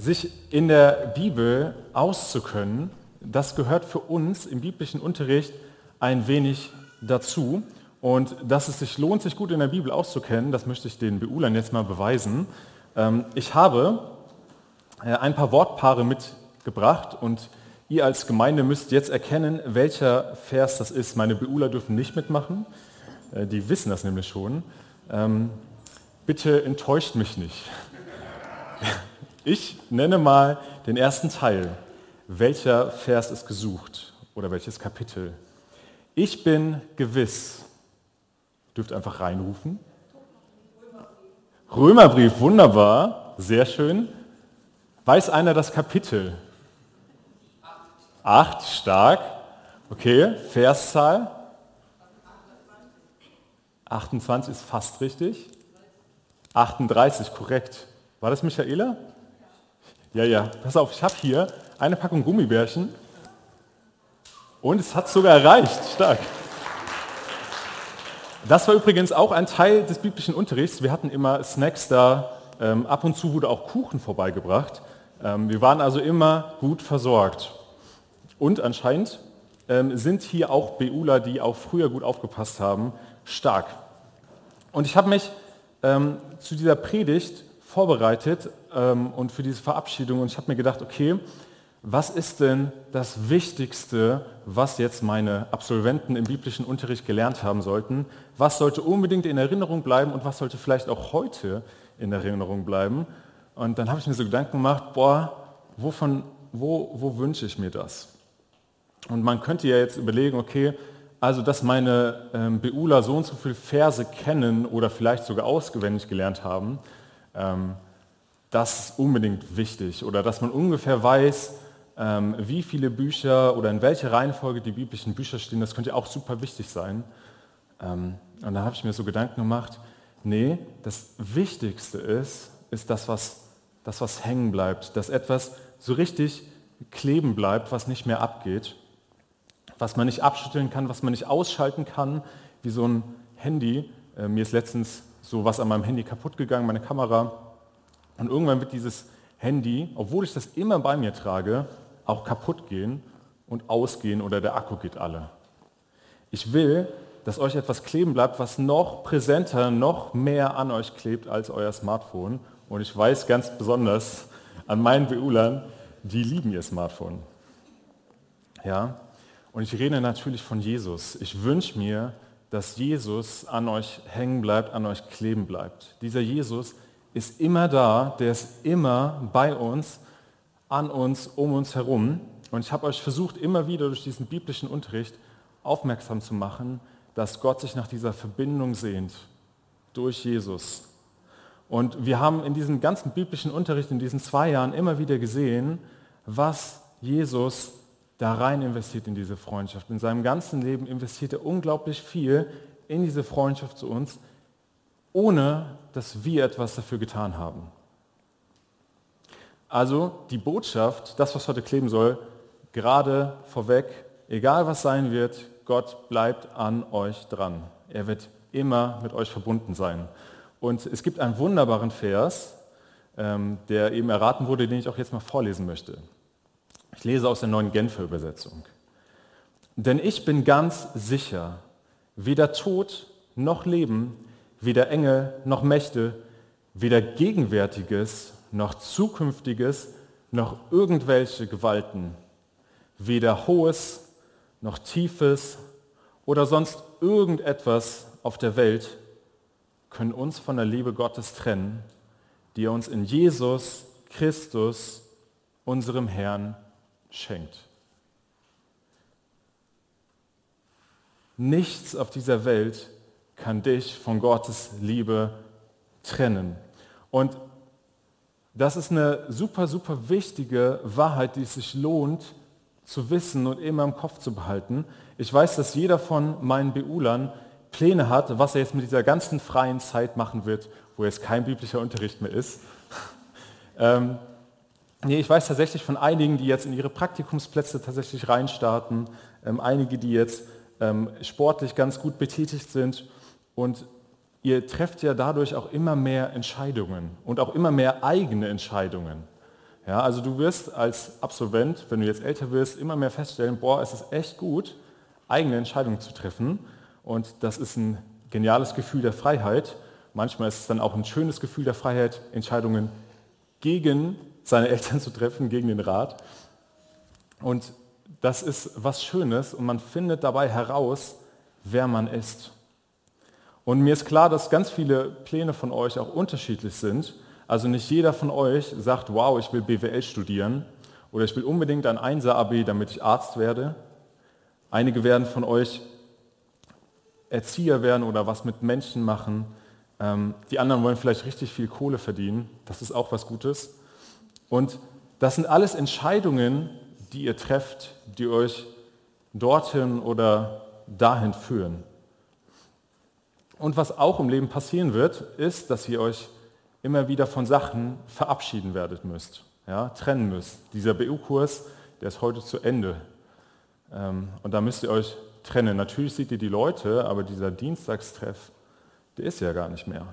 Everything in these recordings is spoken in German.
sich in der Bibel auszukennen, das gehört für uns im biblischen Unterricht ein wenig dazu. Und dass es sich lohnt, sich gut in der Bibel auszukennen, das möchte ich den Beulern jetzt mal beweisen. Ähm, ich habe äh, ein paar Wortpaare mitgebracht und ihr als Gemeinde müsst jetzt erkennen, welcher Vers das ist. Meine Beuler dürfen nicht mitmachen, äh, die wissen das nämlich schon. Ähm, bitte enttäuscht mich nicht. Ich nenne mal den ersten Teil. Welcher Vers ist gesucht oder welches Kapitel? Ich bin gewiss. Dürft einfach reinrufen. Römerbrief, wunderbar, sehr schön. Weiß einer das Kapitel? Acht, stark. Okay, Verszahl? 28 ist fast richtig. 38, korrekt. War das Michaela? Ja, ja, pass auf, ich habe hier eine Packung Gummibärchen und es hat sogar erreicht. Stark. Das war übrigens auch ein Teil des biblischen Unterrichts. Wir hatten immer Snacks da. Ähm, ab und zu wurde auch Kuchen vorbeigebracht. Ähm, wir waren also immer gut versorgt. Und anscheinend ähm, sind hier auch Beula, die auch früher gut aufgepasst haben, stark. Und ich habe mich ähm, zu dieser Predigt vorbereitet ähm, und für diese Verabschiedung und ich habe mir gedacht, okay, was ist denn das Wichtigste, was jetzt meine Absolventen im biblischen Unterricht gelernt haben sollten? Was sollte unbedingt in Erinnerung bleiben und was sollte vielleicht auch heute in Erinnerung bleiben? Und dann habe ich mir so Gedanken gemacht, boah, wovon, wo, wo wünsche ich mir das? Und man könnte ja jetzt überlegen, okay, also dass meine ähm, Beula so und so viele Verse kennen oder vielleicht sogar auswendig gelernt haben, ähm, das ist unbedingt wichtig. Oder dass man ungefähr weiß, ähm, wie viele Bücher oder in welcher Reihenfolge die biblischen Bücher stehen, das könnte auch super wichtig sein. Ähm, und da habe ich mir so Gedanken gemacht, nee, das Wichtigste ist, ist das, was, das, was hängen bleibt, dass etwas so richtig kleben bleibt, was nicht mehr abgeht, was man nicht abschütteln kann, was man nicht ausschalten kann, wie so ein Handy. Äh, mir ist letztens so was an meinem Handy kaputt gegangen, meine Kamera. Und irgendwann wird dieses Handy, obwohl ich das immer bei mir trage, auch kaputt gehen und ausgehen oder der Akku geht alle. Ich will, dass euch etwas kleben bleibt, was noch präsenter, noch mehr an euch klebt als euer Smartphone. Und ich weiß ganz besonders an meinen Beulern, die lieben ihr Smartphone. Ja? Und ich rede natürlich von Jesus. Ich wünsche mir, dass Jesus an euch hängen bleibt, an euch kleben bleibt. Dieser Jesus ist immer da, der ist immer bei uns, an uns, um uns herum. Und ich habe euch versucht, immer wieder durch diesen biblischen Unterricht aufmerksam zu machen, dass Gott sich nach dieser Verbindung sehnt durch Jesus. Und wir haben in diesem ganzen biblischen Unterricht in diesen zwei Jahren immer wieder gesehen, was Jesus da rein investiert in diese Freundschaft. In seinem ganzen Leben investiert er unglaublich viel in diese Freundschaft zu uns, ohne dass wir etwas dafür getan haben. Also die Botschaft, das, was heute kleben soll, gerade vorweg, egal was sein wird, Gott bleibt an euch dran. Er wird immer mit euch verbunden sein. Und es gibt einen wunderbaren Vers, ähm, der eben erraten wurde, den ich auch jetzt mal vorlesen möchte. Ich lese aus der neuen Genfer Übersetzung. Denn ich bin ganz sicher, weder Tod noch Leben, weder Engel noch Mächte, weder Gegenwärtiges noch Zukünftiges noch irgendwelche Gewalten, weder Hohes noch Tiefes oder sonst irgendetwas auf der Welt können uns von der Liebe Gottes trennen, die er uns in Jesus Christus, unserem Herrn, schenkt. Nichts auf dieser Welt kann dich von Gottes Liebe trennen. Und das ist eine super, super wichtige Wahrheit, die es sich lohnt zu wissen und immer im Kopf zu behalten. Ich weiß, dass jeder von meinen Beulern Pläne hat, was er jetzt mit dieser ganzen freien Zeit machen wird, wo jetzt kein biblischer Unterricht mehr ist. ähm, Nee, ich weiß tatsächlich von einigen, die jetzt in ihre Praktikumsplätze tatsächlich reinstarten, ähm, einige, die jetzt ähm, sportlich ganz gut betätigt sind und ihr trefft ja dadurch auch immer mehr Entscheidungen und auch immer mehr eigene Entscheidungen. Ja, also du wirst als Absolvent, wenn du jetzt älter wirst, immer mehr feststellen, boah, es ist echt gut, eigene Entscheidungen zu treffen. Und das ist ein geniales Gefühl der Freiheit. Manchmal ist es dann auch ein schönes Gefühl der Freiheit, Entscheidungen gegen seine Eltern zu treffen, gegen den Rat. Und das ist was Schönes und man findet dabei heraus, wer man ist. Und mir ist klar, dass ganz viele Pläne von euch auch unterschiedlich sind. Also nicht jeder von euch sagt, wow, ich will BWL studieren oder ich will unbedingt ein 1er-AB, damit ich Arzt werde. Einige werden von euch Erzieher werden oder was mit Menschen machen. Ähm, die anderen wollen vielleicht richtig viel Kohle verdienen. Das ist auch was Gutes. Und das sind alles Entscheidungen, die ihr trefft, die euch dorthin oder dahin führen. Und was auch im Leben passieren wird, ist, dass ihr euch immer wieder von Sachen verabschieden werdet müsst, ja, trennen müsst. Dieser BU-Kurs, der ist heute zu Ende. Ähm, und da müsst ihr euch trennen. Natürlich seht ihr die Leute, aber dieser Dienstagstreff, der ist ja gar nicht mehr.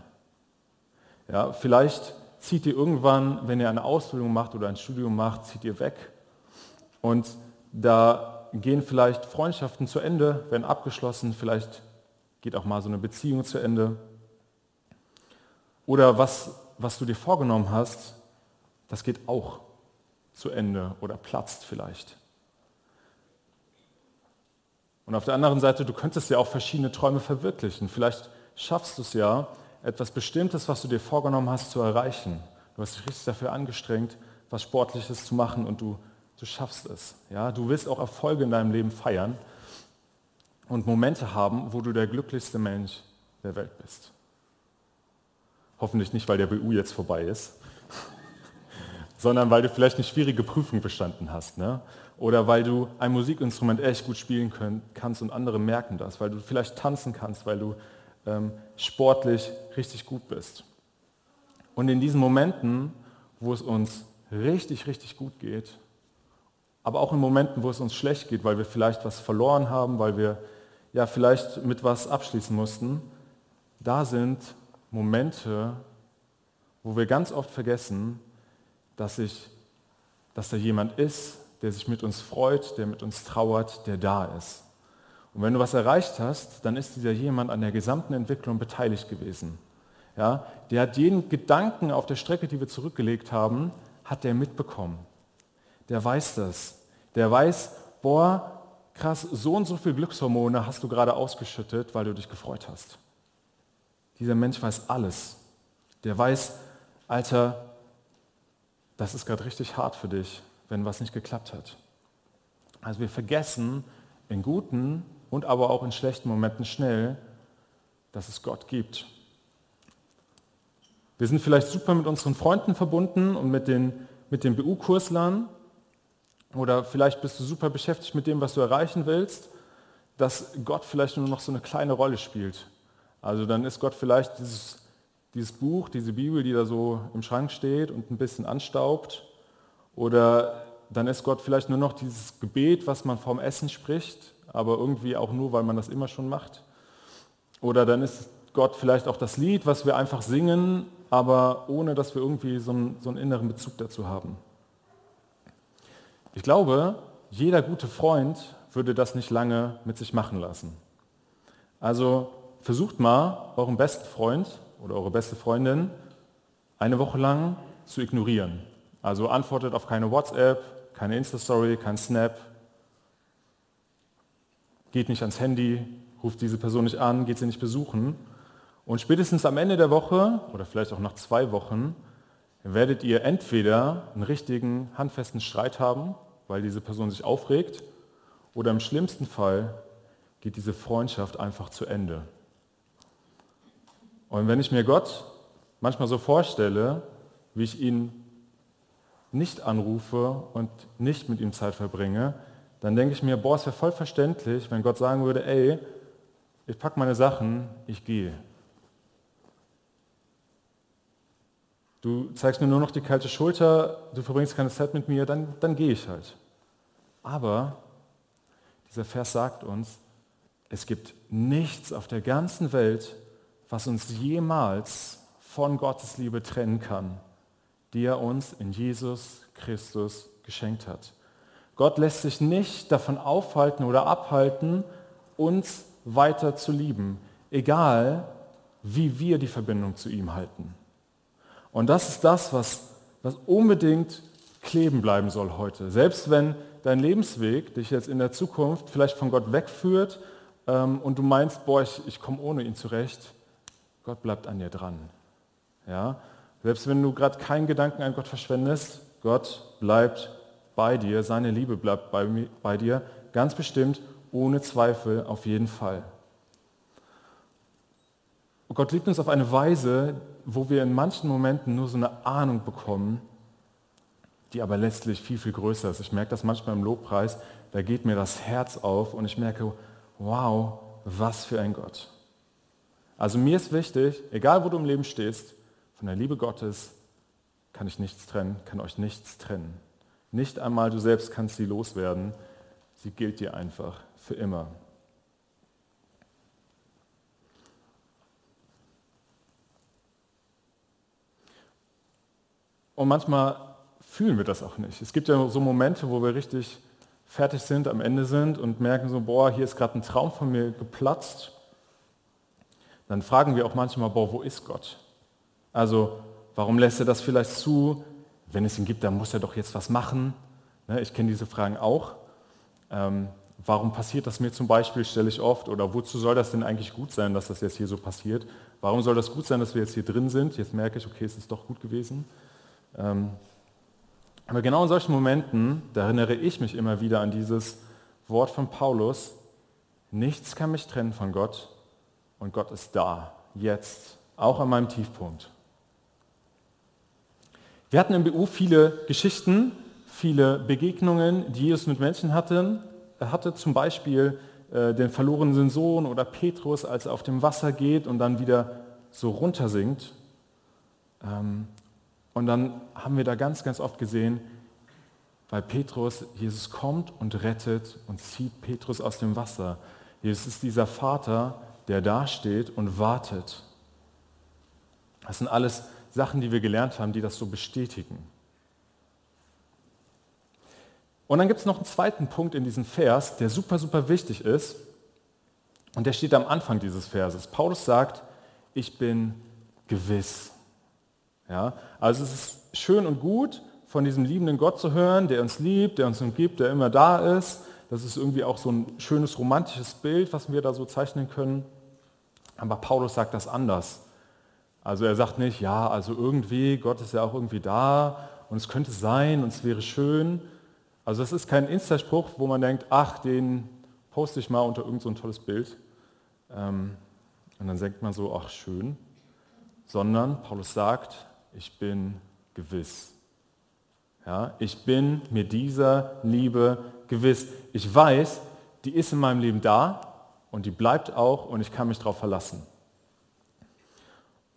Ja, vielleicht zieht ihr irgendwann, wenn ihr eine Ausbildung macht oder ein Studium macht, zieht ihr weg. Und da gehen vielleicht Freundschaften zu Ende, werden abgeschlossen, vielleicht geht auch mal so eine Beziehung zu Ende. Oder was, was du dir vorgenommen hast, das geht auch zu Ende oder platzt vielleicht. Und auf der anderen Seite, du könntest ja auch verschiedene Träume verwirklichen. Vielleicht schaffst du es ja, etwas Bestimmtes, was du dir vorgenommen hast, zu erreichen. Du hast dich richtig dafür angestrengt, was Sportliches zu machen und du, du schaffst es. Ja? Du willst auch Erfolge in deinem Leben feiern und Momente haben, wo du der glücklichste Mensch der Welt bist. Hoffentlich nicht, weil der BU jetzt vorbei ist, sondern weil du vielleicht eine schwierige Prüfung bestanden hast. Ne? Oder weil du ein Musikinstrument echt gut spielen können, kannst und andere merken das. Weil du vielleicht tanzen kannst, weil du ähm, sportlich richtig gut bist. Und in diesen Momenten, wo es uns richtig, richtig gut geht, aber auch in Momenten, wo es uns schlecht geht, weil wir vielleicht was verloren haben, weil wir ja vielleicht mit was abschließen mussten, da sind Momente, wo wir ganz oft vergessen, dass, ich, dass da jemand ist, der sich mit uns freut, der mit uns trauert, der da ist. Und wenn du was erreicht hast, dann ist dieser jemand an der gesamten Entwicklung beteiligt gewesen. Ja, der hat jeden Gedanken auf der Strecke, die wir zurückgelegt haben, hat der mitbekommen. Der weiß das. Der weiß, boah, krass, so und so viel Glückshormone hast du gerade ausgeschüttet, weil du dich gefreut hast. Dieser Mensch weiß alles. Der weiß, Alter, das ist gerade richtig hart für dich wenn was nicht geklappt hat. Also wir vergessen in guten und aber auch in schlechten Momenten schnell, dass es Gott gibt. Wir sind vielleicht super mit unseren Freunden verbunden und mit den, mit den BU-Kurslern oder vielleicht bist du super beschäftigt mit dem, was du erreichen willst, dass Gott vielleicht nur noch so eine kleine Rolle spielt. Also dann ist Gott vielleicht dieses, dieses Buch, diese Bibel, die da so im Schrank steht und ein bisschen anstaubt oder dann ist Gott vielleicht nur noch dieses Gebet, was man vorm Essen spricht, aber irgendwie auch nur, weil man das immer schon macht. Oder dann ist Gott vielleicht auch das Lied, was wir einfach singen, aber ohne dass wir irgendwie so einen, so einen inneren Bezug dazu haben. Ich glaube, jeder gute Freund würde das nicht lange mit sich machen lassen. Also versucht mal, euren besten Freund oder eure beste Freundin eine Woche lang zu ignorieren. Also antwortet auf keine WhatsApp, keine Insta-Story, kein Snap. Geht nicht ans Handy, ruft diese Person nicht an, geht sie nicht besuchen. Und spätestens am Ende der Woche oder vielleicht auch nach zwei Wochen werdet ihr entweder einen richtigen, handfesten Streit haben, weil diese Person sich aufregt, oder im schlimmsten Fall geht diese Freundschaft einfach zu Ende. Und wenn ich mir Gott manchmal so vorstelle, wie ich ihn nicht anrufe und nicht mit ihm Zeit verbringe, dann denke ich mir, boah, es wäre voll verständlich, wenn Gott sagen würde, ey, ich packe meine Sachen, ich gehe. Du zeigst mir nur noch die kalte Schulter, du verbringst keine Zeit mit mir, dann, dann gehe ich halt. Aber dieser Vers sagt uns, es gibt nichts auf der ganzen Welt, was uns jemals von Gottes Liebe trennen kann die er uns in Jesus Christus geschenkt hat. Gott lässt sich nicht davon aufhalten oder abhalten, uns weiter zu lieben, egal wie wir die Verbindung zu ihm halten. Und das ist das, was, was unbedingt kleben bleiben soll heute. Selbst wenn dein Lebensweg dich jetzt in der Zukunft vielleicht von Gott wegführt ähm, und du meinst, boah, ich, ich komme ohne ihn zurecht, Gott bleibt an dir dran. Ja? Selbst wenn du gerade keinen Gedanken an Gott verschwendest, Gott bleibt bei dir, seine Liebe bleibt bei, bei dir, ganz bestimmt, ohne Zweifel, auf jeden Fall. Und Gott liebt uns auf eine Weise, wo wir in manchen Momenten nur so eine Ahnung bekommen, die aber letztlich viel, viel größer ist. Ich merke das manchmal im Lobpreis, da geht mir das Herz auf und ich merke, wow, was für ein Gott. Also mir ist wichtig, egal wo du im Leben stehst, von der Liebe Gottes kann ich nichts trennen, kann euch nichts trennen. Nicht einmal du selbst kannst sie loswerden, sie gilt dir einfach für immer. Und manchmal fühlen wir das auch nicht. Es gibt ja so Momente, wo wir richtig fertig sind, am Ende sind und merken so, boah, hier ist gerade ein Traum von mir geplatzt. Dann fragen wir auch manchmal, boah, wo ist Gott? Also, warum lässt er das vielleicht zu? Wenn es ihn gibt, dann muss er doch jetzt was machen. Ne, ich kenne diese Fragen auch. Ähm, warum passiert das mir zum Beispiel, stelle ich oft, oder wozu soll das denn eigentlich gut sein, dass das jetzt hier so passiert? Warum soll das gut sein, dass wir jetzt hier drin sind? Jetzt merke ich, okay, es ist doch gut gewesen. Ähm, aber genau in solchen Momenten, da erinnere ich mich immer wieder an dieses Wort von Paulus, nichts kann mich trennen von Gott und Gott ist da, jetzt, auch an meinem Tiefpunkt. Wir hatten im BU viele Geschichten, viele Begegnungen, die Jesus mit Menschen hatten. Er hatte zum Beispiel äh, den verlorenen Sohn oder Petrus, als er auf dem Wasser geht und dann wieder so runtersinkt. Ähm, und dann haben wir da ganz, ganz oft gesehen, bei Petrus, Jesus kommt und rettet und zieht Petrus aus dem Wasser. Jesus ist dieser Vater, der da steht und wartet. Das sind alles Sachen, die wir gelernt haben, die das so bestätigen. Und dann gibt es noch einen zweiten Punkt in diesem Vers, der super, super wichtig ist. Und der steht am Anfang dieses Verses. Paulus sagt, ich bin gewiss. Ja? Also es ist schön und gut, von diesem liebenden Gott zu hören, der uns liebt, der uns umgibt, der immer da ist. Das ist irgendwie auch so ein schönes romantisches Bild, was wir da so zeichnen können. Aber Paulus sagt das anders. Also er sagt nicht, ja, also irgendwie, Gott ist ja auch irgendwie da und es könnte sein und es wäre schön. Also das ist kein Insta-Spruch, wo man denkt, ach, den poste ich mal unter irgend so ein tolles Bild. Ähm, und dann denkt man so, ach schön. Sondern Paulus sagt, ich bin gewiss. Ja, ich bin mir dieser Liebe gewiss. Ich weiß, die ist in meinem Leben da und die bleibt auch und ich kann mich darauf verlassen.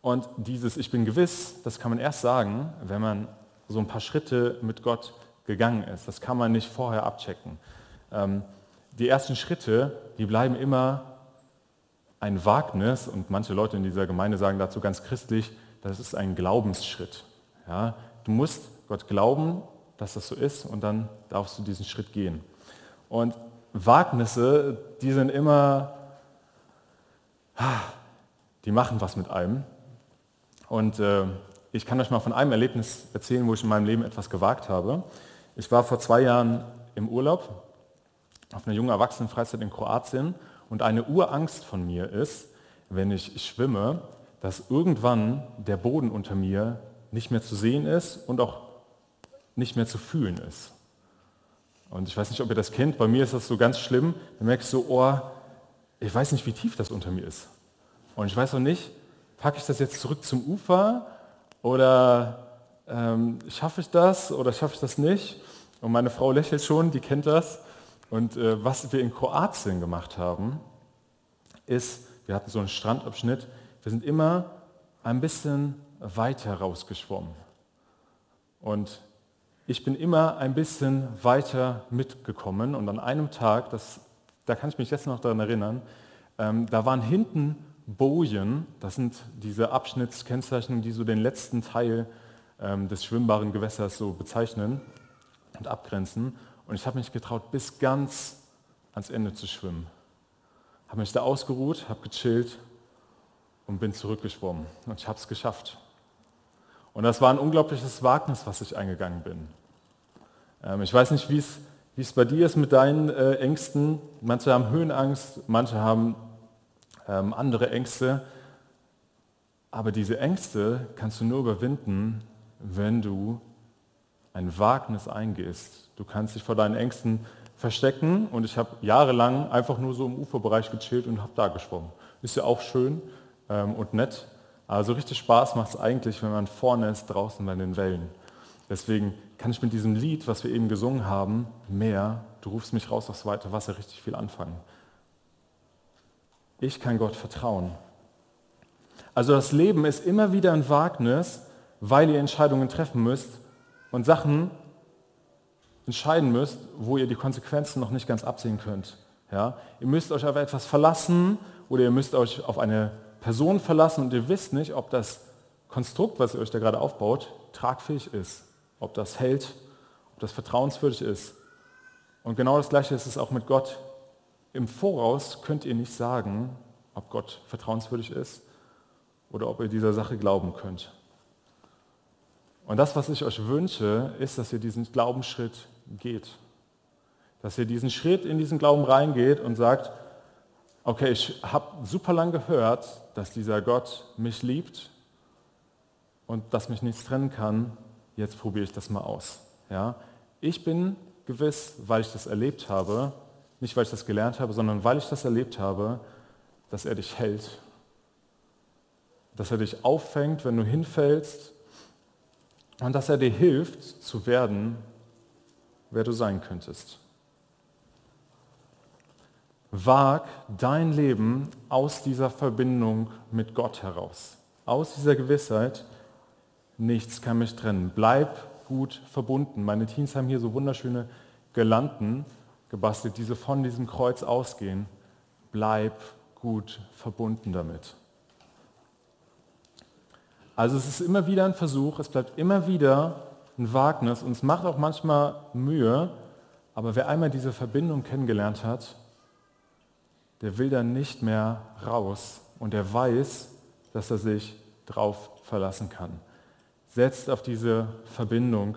Und dieses Ich bin gewiss, das kann man erst sagen, wenn man so ein paar Schritte mit Gott gegangen ist. Das kann man nicht vorher abchecken. Ähm, die ersten Schritte, die bleiben immer ein Wagnis und manche Leute in dieser Gemeinde sagen dazu ganz christlich, das ist ein Glaubensschritt. Ja, du musst Gott glauben, dass das so ist und dann darfst du diesen Schritt gehen. Und Wagnisse, die sind immer, die machen was mit einem. Und äh, ich kann euch mal von einem Erlebnis erzählen, wo ich in meinem Leben etwas gewagt habe. Ich war vor zwei Jahren im Urlaub auf einer jungen Erwachsenenfreizeit in Kroatien und eine Urangst von mir ist, wenn ich schwimme, dass irgendwann der Boden unter mir nicht mehr zu sehen ist und auch nicht mehr zu fühlen ist. Und ich weiß nicht, ob ihr das kennt, bei mir ist das so ganz schlimm. Da merkst du, oh, ich weiß nicht, wie tief das unter mir ist. Und ich weiß auch nicht, packe ich das jetzt zurück zum Ufer oder ähm, schaffe ich das oder schaffe ich das nicht? Und meine Frau lächelt schon, die kennt das. Und äh, was wir in Kroatien gemacht haben, ist, wir hatten so einen Strandabschnitt, wir sind immer ein bisschen weiter rausgeschwommen. Und ich bin immer ein bisschen weiter mitgekommen und an einem Tag, das, da kann ich mich jetzt noch daran erinnern, ähm, da waren hinten Bojen, das sind diese Abschnittskennzeichnungen, die so den letzten Teil ähm, des schwimmbaren Gewässers so bezeichnen und abgrenzen. Und ich habe mich getraut, bis ganz ans Ende zu schwimmen. Habe mich da ausgeruht, habe gechillt und bin zurückgeschwommen. Und ich habe es geschafft. Und das war ein unglaubliches Wagnis, was ich eingegangen bin. Ähm, ich weiß nicht, wie es bei dir ist mit deinen äh, Ängsten. Manche haben Höhenangst, manche haben ähm, andere Ängste. Aber diese Ängste kannst du nur überwinden, wenn du ein Wagnis eingehst. Du kannst dich vor deinen Ängsten verstecken und ich habe jahrelang einfach nur so im Uferbereich gechillt und habe da geschwommen. Ist ja auch schön ähm, und nett, aber so richtig Spaß macht es eigentlich, wenn man vorne ist, draußen bei den Wellen. Deswegen kann ich mit diesem Lied, was wir eben gesungen haben, mehr, du rufst mich raus aufs weite Wasser, richtig viel anfangen. Ich kann Gott vertrauen. Also das Leben ist immer wieder ein Wagnis, weil ihr Entscheidungen treffen müsst und Sachen entscheiden müsst, wo ihr die Konsequenzen noch nicht ganz absehen könnt. Ja? Ihr müsst euch auf etwas verlassen oder ihr müsst euch auf eine Person verlassen und ihr wisst nicht, ob das Konstrukt, was ihr euch da gerade aufbaut, tragfähig ist, ob das hält, ob das vertrauenswürdig ist. Und genau das Gleiche ist es auch mit Gott. Im Voraus könnt ihr nicht sagen, ob Gott vertrauenswürdig ist oder ob ihr dieser Sache glauben könnt. Und das, was ich euch wünsche, ist, dass ihr diesen Glaubensschritt geht. Dass ihr diesen Schritt in diesen Glauben reingeht und sagt, okay, ich habe super lang gehört, dass dieser Gott mich liebt und dass mich nichts trennen kann. Jetzt probiere ich das mal aus. Ja? Ich bin gewiss, weil ich das erlebt habe, nicht weil ich das gelernt habe, sondern weil ich das erlebt habe, dass er dich hält dass er dich auffängt, wenn du hinfällst und dass er dir hilft zu werden, wer du sein könntest. Wag dein Leben aus dieser Verbindung mit Gott heraus, aus dieser Gewissheit, nichts kann mich trennen. Bleib gut verbunden. Meine Teens haben hier so wunderschöne Girlanden gebastelt, die so von diesem Kreuz ausgehen. Bleib gut verbunden damit. Also es ist immer wieder ein Versuch, es bleibt immer wieder ein Wagnis und es macht auch manchmal Mühe, aber wer einmal diese Verbindung kennengelernt hat, der will dann nicht mehr raus und er weiß, dass er sich drauf verlassen kann. Setzt auf diese Verbindung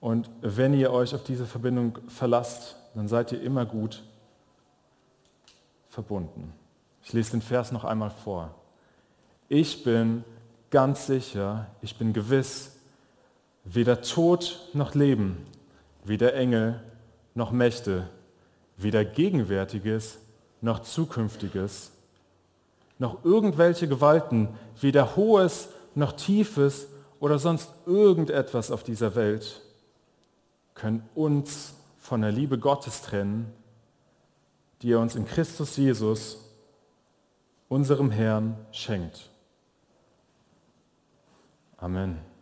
und wenn ihr euch auf diese Verbindung verlasst, dann seid ihr immer gut verbunden. Ich lese den Vers noch einmal vor. Ich bin ganz sicher, ich bin gewiss, weder Tod noch Leben, weder Engel noch Mächte, weder Gegenwärtiges noch Zukünftiges, noch irgendwelche Gewalten, weder Hohes noch Tiefes oder sonst irgendetwas auf dieser Welt können uns von der Liebe Gottes trennen, die er uns in Christus Jesus, unserem Herrn, schenkt. Amen.